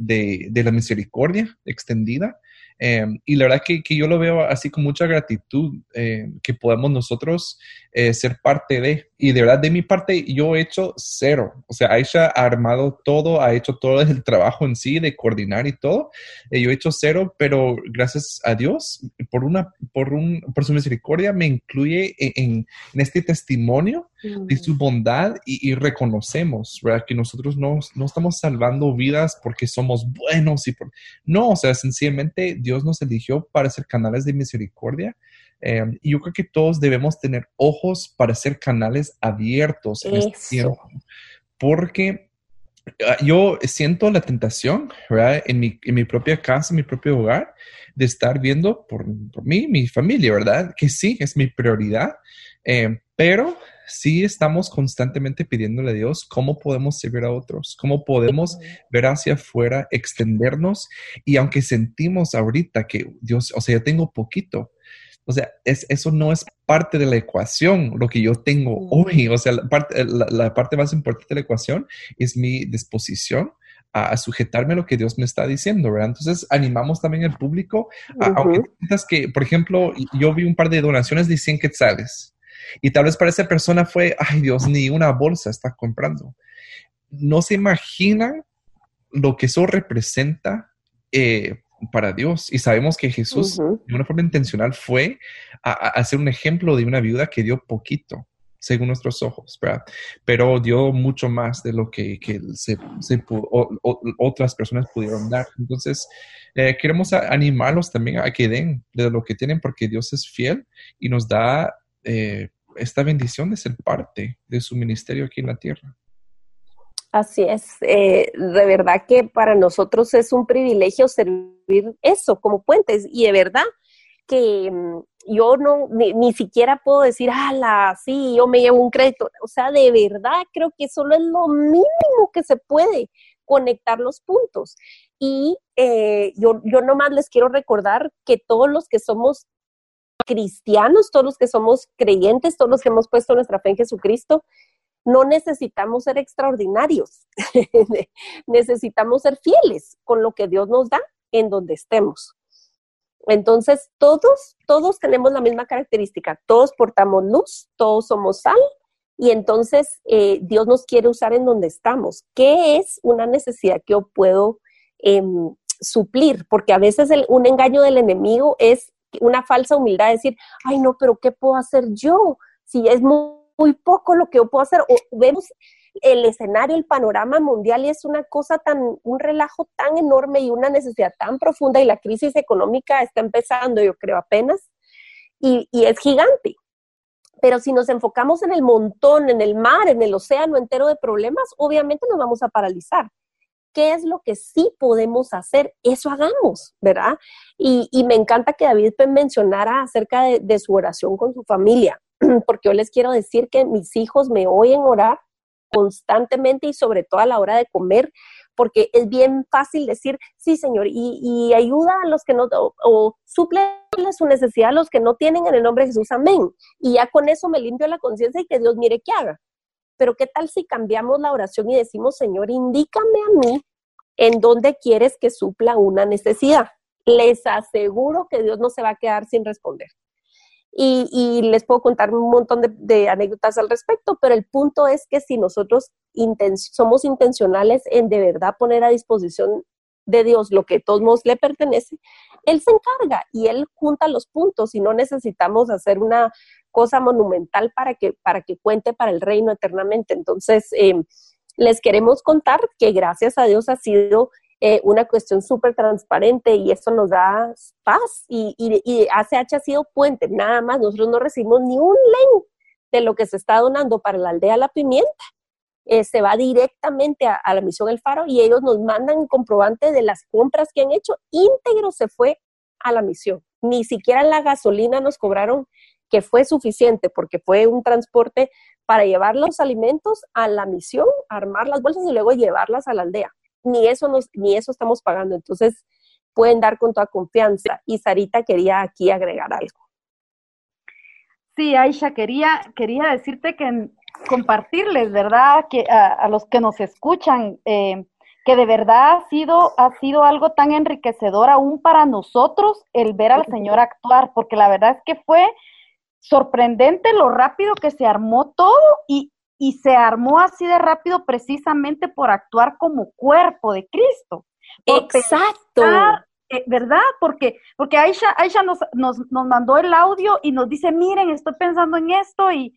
de, de, la misericordia extendida Em, y la verdad que, que, yo lo veo así con mucha gratitud, em, que podamos nosotros eh, ser parte de. Y de verdad, de mi parte, yo he hecho cero. O sea, Aisha ha armado todo, ha hecho todo el trabajo en sí de coordinar y todo. Eh, yo he hecho cero, pero gracias a Dios, por, una, por, un, por su misericordia, me incluye en, en este testimonio de su bondad y, reconocemos, ¿verdad? Que nosotros no, no, estamos salvando vidas porque somos buenos y por... No, o sea, sencillamente Dios nos eligió para ser canales de misericordia. Em, y yo creo que todos debemos tener ojos para ser canales abiertos en este tiempo. Porque ah, yo siento la tentación, ¿verdad? En mi, en mi, propia casa, en mi propio hogar, de estar viendo por, por mí, mi familia, ¿verdad? Que sí, es mi prioridad, em, pero sí estamos constantemente pidiéndole a Dios cómo podemos servir a otros, cómo podemos ver hacia afuera, extendernos y aunque sentimos ahorita que Dios, o sea, yo tengo poquito, o sea, es, eso no es parte de la ecuación, lo que yo tengo hoy. O sea, la parte, la, parte más importante de la ecuación es mi disposición a, sujetarme a lo que Dios me está diciendo, ¿verdad? Entonces, animamos también al público, aunque piensas que, por ejemplo, yo vi un par de donaciones de 100 quetzales y tal vez para esa persona fue, ay Dios, ni una bolsa está comprando. No se imagina lo que eso representa eh, para Dios. Y sabemos que Jesús, de una forma intencional, fue a, hacer un ejemplo de una viuda que dio poquito, según nuestros ojos, ¿verdad? Pero dio mucho más de lo que, se, otras personas pudieron dar. Entonces, eh, queremos animarlos también a que den de lo que tienen, porque Dios es fiel y nos da eh, esta bendición de ser parte de su ministerio aquí en la tierra. Así es, eh, de verdad que para nosotros es un privilegio servir eso como puentes y de verdad que mm, yo no, ni, siquiera puedo decir, ala, sí, yo me llevo un crédito. O sea, de verdad creo que solo es lo mínimo que se puede conectar los puntos. Y eh, yo, yo nomás les quiero recordar que todos los que somos cristianos, todos los que somos creyentes, todos los que hemos puesto nuestra fe en Jesucristo, no necesitamos ser extraordinarios, [laughs] necesitamos ser fieles con lo que Dios nos da en donde estemos. Entonces, todos, todos tenemos la misma característica, todos portamos luz, todos somos sal, y entonces eh, Dios nos quiere usar en donde estamos. ¿Qué es una necesidad que yo puedo em, suplir? Porque a veces un engaño del enemigo es una falsa humildad, decir, ay no, pero ¿qué puedo hacer yo? Si es muy, poco lo que yo puedo hacer, o vemos el escenario, el panorama mundial y es una cosa tan, un relajo tan enorme y una necesidad tan profunda y la crisis económica está empezando, yo creo, apenas, y, y es gigante. Pero si nos enfocamos en el montón, en el mar, en el océano entero de problemas, obviamente nos vamos a paralizar. ¿Qué es lo que sí podemos hacer? Eso hagamos, ¿verdad? Y, me encanta que David mencionara acerca de, su oración con su familia, [clears throat] porque yo les quiero decir que mis hijos me oyen orar constantemente y sobre todo a la hora de comer, porque es bien fácil decir, sí, Señor, y, ayuda a los que no, o, suple su necesidad a los que no tienen en el nombre de Jesús, amén. Y ya con eso me limpio la conciencia y que Dios mire qué haga. Pero ¿qué tal si cambiamos la oración y decimos, Señor, indícame a mí en dónde quieres que supla una necesidad? Les aseguro que Dios no se va a quedar sin responder. Y, les puedo contar un montón de, anécdotas al respecto, pero el punto es que si nosotros somos intencionales en de verdad poner a disposición de Dios lo que a todos modos le pertenece, Él se encarga y Él junta los puntos y no necesitamos hacer una cosa monumental para que, para que cuente para el reino eternamente. Entonces, em, les queremos contar que gracias a Dios ha sido eh, una cuestión súper transparente y eso nos da paz y, y, ACH ha sido puente, nada más, nosotros no recibimos ni un len de lo que se está donando para la aldea La Pimienta, eh, se va directamente a, la misión El Faro y ellos nos mandan un comprobante de las compras que han hecho, íntegro se fue a la misión, ni siquiera la gasolina nos cobraron que fue suficiente porque fue un transporte para llevar los alimentos a la misión, armar las bolsas y luego llevarlas a la aldea ni eso, nos, ni eso estamos pagando. Entonces, pueden dar con toda confianza. Y Sarita quería aquí agregar algo. Sí, Aisha, quería, quería decirte que compartirles, ¿verdad? Que a, los que nos escuchan, eh, que de verdad ha sido, ha sido algo tan enriquecedor aún para nosotros el ver al Señor actuar, porque la verdad es que fue sorprendente lo rápido que se armó todo y, y se armó así de rápido precisamente por actuar como cuerpo de Cristo. Exacto. Eh, ¿Verdad? Porque, porque Aisha, Aisha nos, nos, nos, mandó el audio y nos dice, miren, estoy pensando en esto y,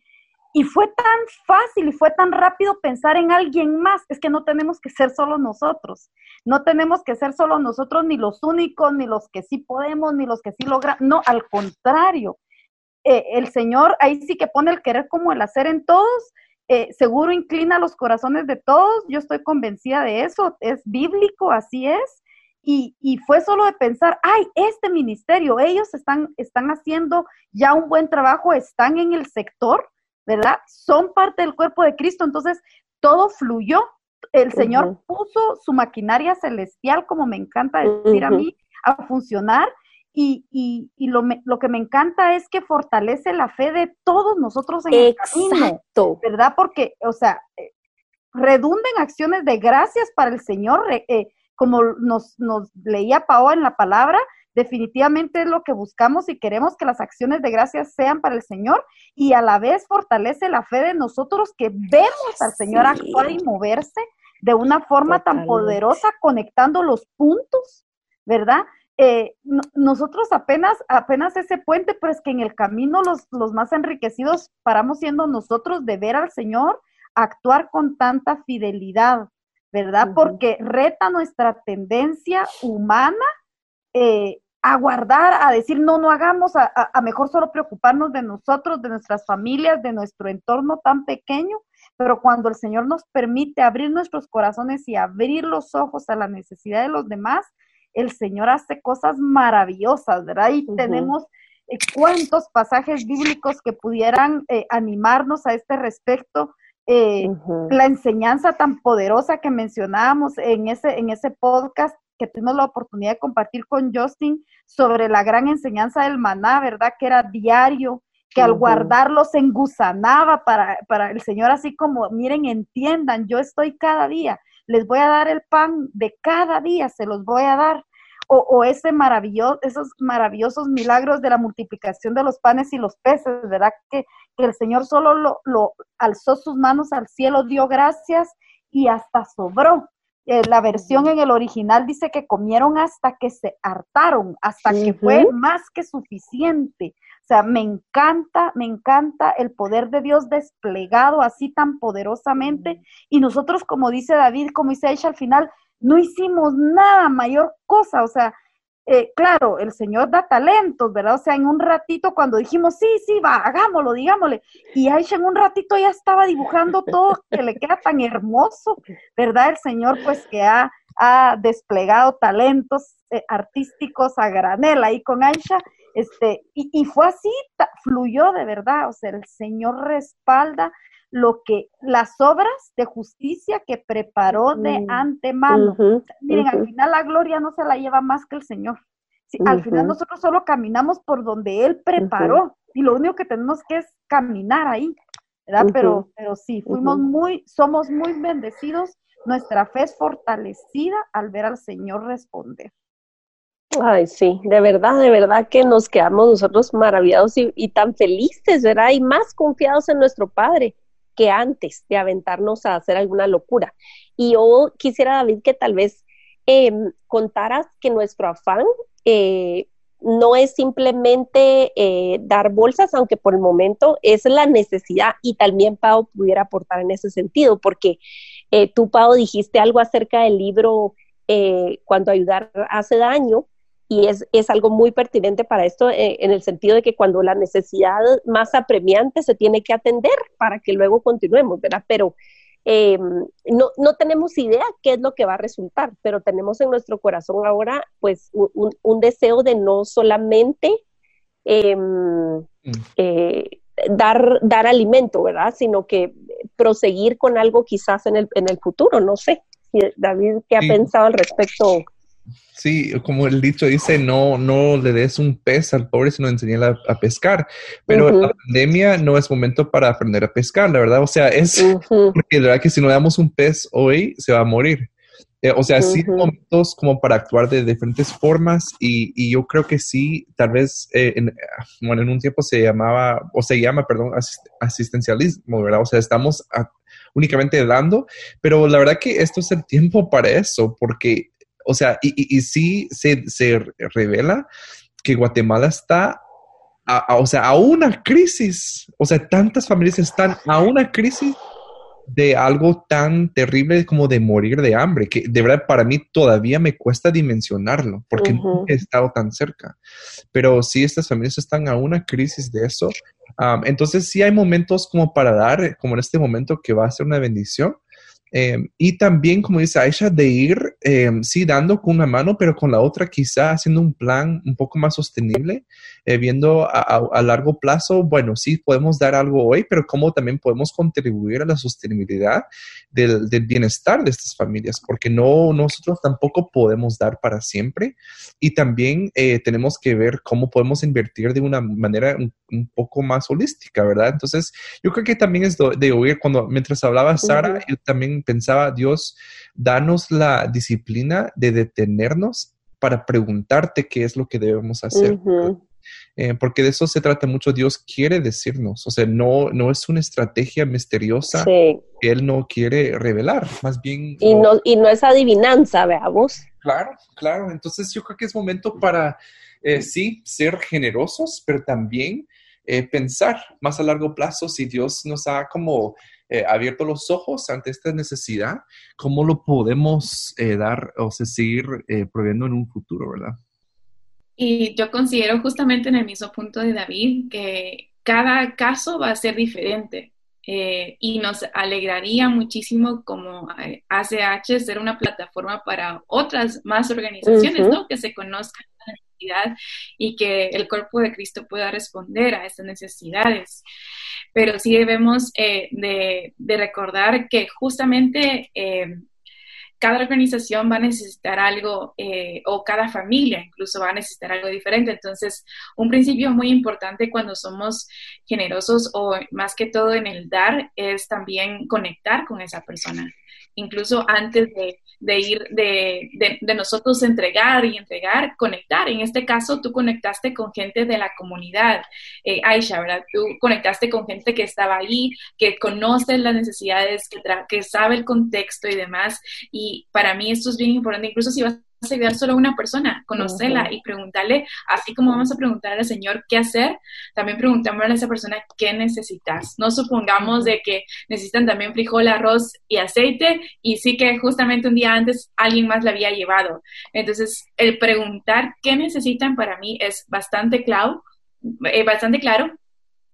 y fue tan fácil y fue tan rápido pensar en alguien más. Es que no tenemos que ser solo nosotros. No tenemos que ser solo nosotros ni los únicos, ni los que sí podemos, ni los que sí logran. No, al contrario. Eh, el Señor ahí sí que pone el querer como el hacer en todos eh, seguro inclina los corazones de todos, yo estoy convencida de eso, es bíblico, así es. Y, y, fue solo de pensar, ay, este ministerio, ellos están, están haciendo ya un buen trabajo, están en el sector, ¿verdad? Son parte del cuerpo de Cristo, entonces todo fluyó. El Señor puso su maquinaria celestial, como me encanta decir a mí, a funcionar y, y, y lo, lo, que me encanta es que fortalece la fe de todos nosotros en el camino, ¿verdad? Porque, o sea, eh, redunden acciones de gracias para el Señor, eh, como nos, nos leía Pao en la palabra, definitivamente es lo que buscamos y queremos que las acciones de gracias sean para el Señor y a la vez fortalece la fe de nosotros que vemos al Señor actuar y moverse de una forma tan poderosa, conectando los puntos, ¿verdad? Eh, nosotros apenas, apenas ese puente, pero es que en el camino los, los más enriquecidos paramos siendo nosotros de ver al Señor actuar con tanta fidelidad, ¿verdad? Porque reta nuestra tendencia humana eh, a guardar, a decir, no, no hagamos, a, a, mejor solo preocuparnos de nosotros, de nuestras familias, de nuestro entorno tan pequeño, pero cuando el Señor nos permite abrir nuestros corazones y abrir los ojos a la necesidad de los demás, el Señor hace cosas maravillosas, ¿verdad? Y tenemos eh, cuántos pasajes bíblicos que pudieran eh, animarnos a este respecto. Eh, la enseñanza tan poderosa que mencionábamos en ese, en ese podcast que tuvimos la oportunidad de compartir con Justin sobre la gran enseñanza del maná, ¿verdad? Que era diario, que al guardarlo se engusanaba para, para el Señor, así como, miren, entiendan, yo estoy cada día, les voy a dar el pan de cada día, se los voy a dar. O, o ese maravilloso, esos maravillosos milagros de la multiplicación de los panes y los peces, ¿verdad? Que, que el Señor solo lo, lo alzó sus manos al cielo, dio gracias y hasta sobró. Eh, la versión en el original dice que comieron hasta que se hartaron, hasta que fue más que suficiente. O sea, me encanta, me encanta el poder de Dios desplegado así tan poderosamente. Y nosotros, como dice David, como dice Aisha al final, no hicimos nada mayor cosa. O sea, eh, claro, el Señor da talentos, ¿verdad? O sea, en un ratito cuando dijimos, sí, sí, va, hagámoslo, digámosle, y Aisha en un ratito ya estaba dibujando todo que le queda tan hermoso, ¿verdad? El Señor pues que ha, ha desplegado talentos eh, artísticos a granel ahí con Aisha, este, y, y fue así, fluyó de verdad, o sea, el Señor respalda lo que las obras de justicia que preparó de mm, antemano. Miren, al final la gloria no se la lleva más que el Señor. Al final nosotros solo caminamos por donde Él preparó y lo único que tenemos que es caminar ahí, ¿verdad? Pero, pero sí, fuimos muy, somos muy bendecidos, nuestra fe es fortalecida al ver al Señor responder. Ay, sí, de verdad, de verdad que nos quedamos nosotros maravillados y, tan felices, ¿verdad? Y más confiados en nuestro Padre que antes de aventarnos a hacer alguna locura. Y yo quisiera, David, que tal vez em, contaras que nuestro afán eh, no es simplemente eh, dar bolsas, aunque por el momento es la necesidad y también Pau pudiera aportar en ese sentido, porque eh, tú, Pau, dijiste algo acerca del libro Cuando ayudar hace daño, y es, es, algo muy pertinente para esto eh, en el sentido de que cuando la necesidad más apremiante se tiene que atender para que luego continuemos, ¿verdad? Pero eh, no, no, tenemos idea qué es lo que va a resultar, pero tenemos en nuestro corazón ahora pues un, un deseo de no solamente em, mm. eh, dar, dar alimento, ¿verdad? Sino que proseguir con algo quizás en el, en el futuro, no sé. David, ¿qué ha pensado al respecto? Sí, como el dicho dice, no, no le des un pez al pobre, sino enseñarle a, pescar. Pero la pandemia no es momento para aprender a pescar, la verdad. O sea, es porque la verdad que si no le damos un pez hoy, se va a morir. Eh, o sea, sí momentos como para actuar de diferentes formas y, y yo creo que sí, tal vez, eh, en, bueno, en un tiempo se llamaba, o se llama, perdón, asistencialismo, ¿verdad? O sea, estamos únicamente dando, pero la verdad que esto es el tiempo para eso, porque o sea, y, y, sí se, revela que Guatemala está, a, o sea, a una crisis, o sea, tantas familias están a una crisis de algo tan terrible como de morir de hambre, que de verdad para mí todavía me cuesta dimensionarlo, porque no he estado tan cerca. Pero sí, estas familias están a una crisis de eso. entonces sí hay momentos como para dar, como en este momento que va a ser una bendición, Em, y también, como dice Aisha, de ir, em, sí, dando con una mano, pero con la otra quizá haciendo un plan un poco más sostenible, eh, viendo a, largo plazo, bueno, sí, podemos dar algo hoy, pero cómo también podemos contribuir a la sostenibilidad del, bienestar de estas familias, porque no, nosotros tampoco podemos dar para siempre. Y también eh, tenemos que ver cómo podemos invertir de una manera un, poco más holística, ¿verdad? Entonces, yo creo que también es de, oír, cuando mientras hablaba Sara, yo también pensaba, Dios, danos la disciplina de detenernos para preguntarte qué es lo que debemos hacer. Eh, porque de eso se trata mucho. Dios quiere decirnos, o sea, no, no es una estrategia misteriosa que Él no quiere revelar, más bien. Y no, y no es adivinanza, veamos. Claro, claro. Entonces yo creo que es momento para, eh, sí, ser generosos, pero también eh, pensar más a largo plazo si Dios nos ha como eh, abierto los ojos ante esta necesidad, ¿cómo lo podemos eh, dar o seguir eh, en un futuro, verdad? Y yo considero justamente en el mismo punto de David que cada caso va a ser diferente. eh, y nos alegraría muchísimo como ACH eh, ser una plataforma para otras más organizaciones, ¿no? Que se conozcan y que el cuerpo de Cristo pueda responder a estas necesidades. Pero sí debemos eh, de, recordar que justamente cada organización va a necesitar algo eh, o cada familia incluso va a necesitar algo diferente. Entonces, un principio muy importante cuando somos generosos o más que todo en el dar es también conectar con esa persona incluso antes de, ir, de, nosotros entregar y entregar, conectar. En este caso, tú conectaste con gente de la comunidad, eh, Aisha, ¿verdad? Tú conectaste con gente que estaba ahí, que conoce las necesidades, que, que sabe el contexto y demás. Y para mí esto es bien importante, incluso si vas ayudar solo a una persona, conocerla y preguntarle, así como vamos a preguntar al Señor qué hacer, también preguntémosle a esa persona qué necesitas. No supongamos de que necesitan también frijol, arroz y aceite y sí que justamente un día antes alguien más la había llevado. Entonces, el preguntar qué necesitan para mí es bastante claro, eh, bastante claro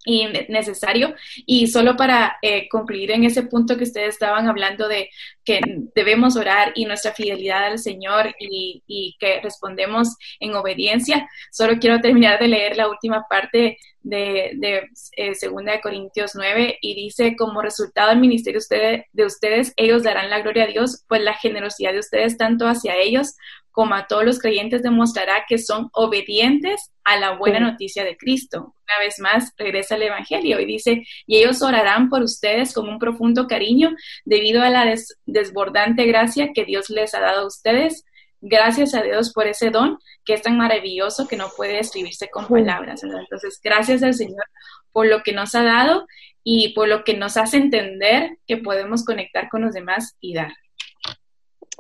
y necesario. Y solo para eh, concluir en ese punto que ustedes estaban hablando de que debemos orar y nuestra fidelidad al Señor y, que respondemos en obediencia, solo quiero terminar de leer la última parte de, de eh, Segunda de Corintios 9 y dice, como resultado del ministerio de ustedes, ellos darán la gloria a Dios, pues la generosidad de ustedes tanto hacia ellos como a todos los creyentes demostrará que son obedientes a la buena noticia de Cristo. Una vez más, regresa el Evangelio y dice, y ellos orarán por ustedes con un profundo cariño debido a la desbordante gracia que Dios les ha dado a ustedes. Gracias a Dios por ese don que es tan maravilloso que no puede escribirse con palabras. Entonces, gracias al Señor por lo que nos ha dado y por lo que nos hace entender que podemos conectar con los demás y dar.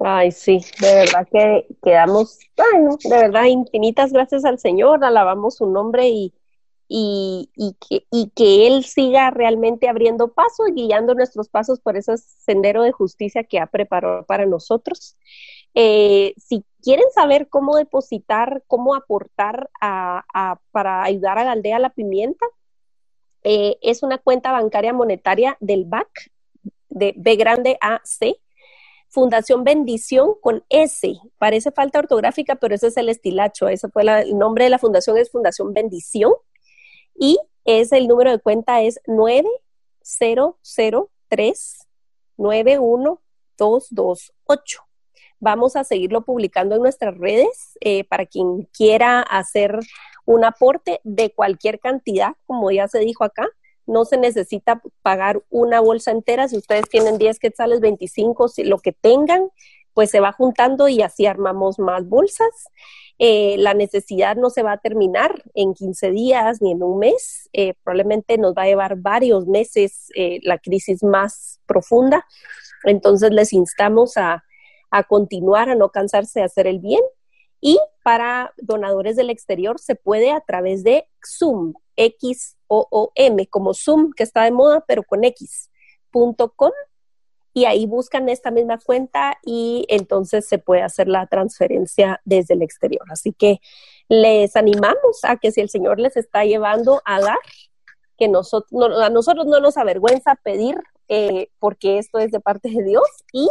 Ay, sí, de verdad que quedamos, bueno, de verdad, infinitas gracias al Señor, alabamos su nombre y, y, y, que, y que Él siga realmente abriendo paso guiando nuestros pasos por ese sendero de justicia que ha preparado para nosotros. Eh, si quieren saber cómo depositar, cómo aportar a, a, para ayudar a la aldea La Pimienta, eh, es una cuenta bancaria monetaria del BAC, de B grande AC, Fundación Bendición con S. Parece falta ortográfica, pero ese es el estilacho. Ese fue el nombre de la fundación, es Fundación Bendición. Y es el número de cuenta es 9003 91228. Vamos a seguirlo publicando en nuestras redes eh, para quien quiera hacer un aporte de cualquier cantidad, como ya se dijo acá no se necesita pagar una bolsa entera, si ustedes tienen 10 quetzales, 25, si lo que tengan, pues se va juntando y así armamos más bolsas. Eh, la necesidad no se va a terminar en 15 días ni en un mes, eh, probablemente nos va a llevar varios meses eh, la crisis más profunda. Entonces les instamos a, a continuar, a no cansarse de hacer el bien. Y para donadores del exterior se puede a través de Zoom, X o, M, como Zoom, que está de moda, pero con X.com. Y ahí buscan esta misma cuenta y entonces se puede hacer la transferencia desde el exterior. Así que les animamos a que si el Señor les está llevando a dar, que nosotros, a nosotros no nos avergüenza pedir, eh, porque esto es de parte de Dios y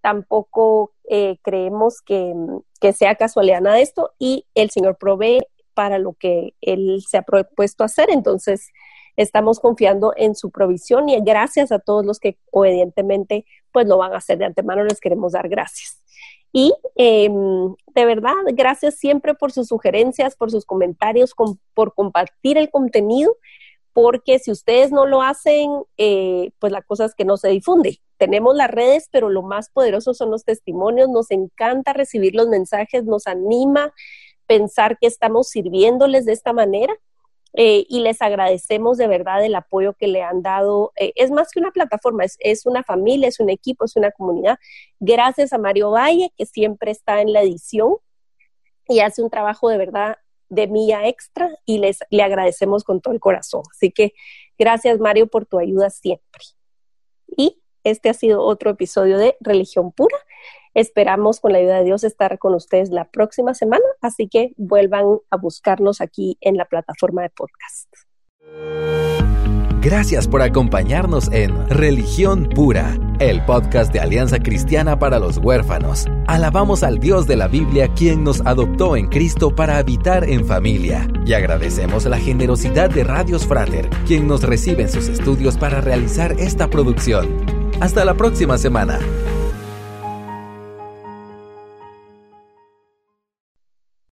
tampoco eh, creemos que, que, sea casualidad nada de esto y el Señor provee para lo que Él se ha propuesto hacer. Entonces, estamos confiando en su provisión y gracias a todos los que obedientemente pues lo van a hacer de antemano, les queremos dar gracias. Y em, de verdad, gracias siempre por sus sugerencias, por sus comentarios, por compartir el contenido, porque si ustedes no lo hacen, eh, pues la cosa es que no se difunde. Tenemos las redes, pero lo más poderoso son los testimonios, nos encanta recibir los mensajes, nos anima pensar que estamos sirviéndoles de esta manera. Eh, y les agradecemos de verdad el apoyo que le han dado. Eh, es más que una plataforma, es, una familia, es un equipo, es una comunidad. Gracias a Mario Valle, que siempre está en la edición y hace un trabajo de verdad de mía extra y les le agradecemos con todo el corazón. Así que gracias Mario por tu ayuda siempre. Y este ha sido otro episodio de Religión Pura. Esperamos con la ayuda de Dios estar con ustedes la próxima semana, así que vuelvan a buscarnos aquí en la plataforma de podcast. Gracias por acompañarnos en Religión Pura, el podcast de Alianza Cristiana para los Huérfanos. Alabamos al Dios de la Biblia quien nos adoptó en Cristo para habitar en familia. Y agradecemos la generosidad de Radios Frater, quien nos recibe en sus estudios para realizar esta producción. Hasta la próxima semana.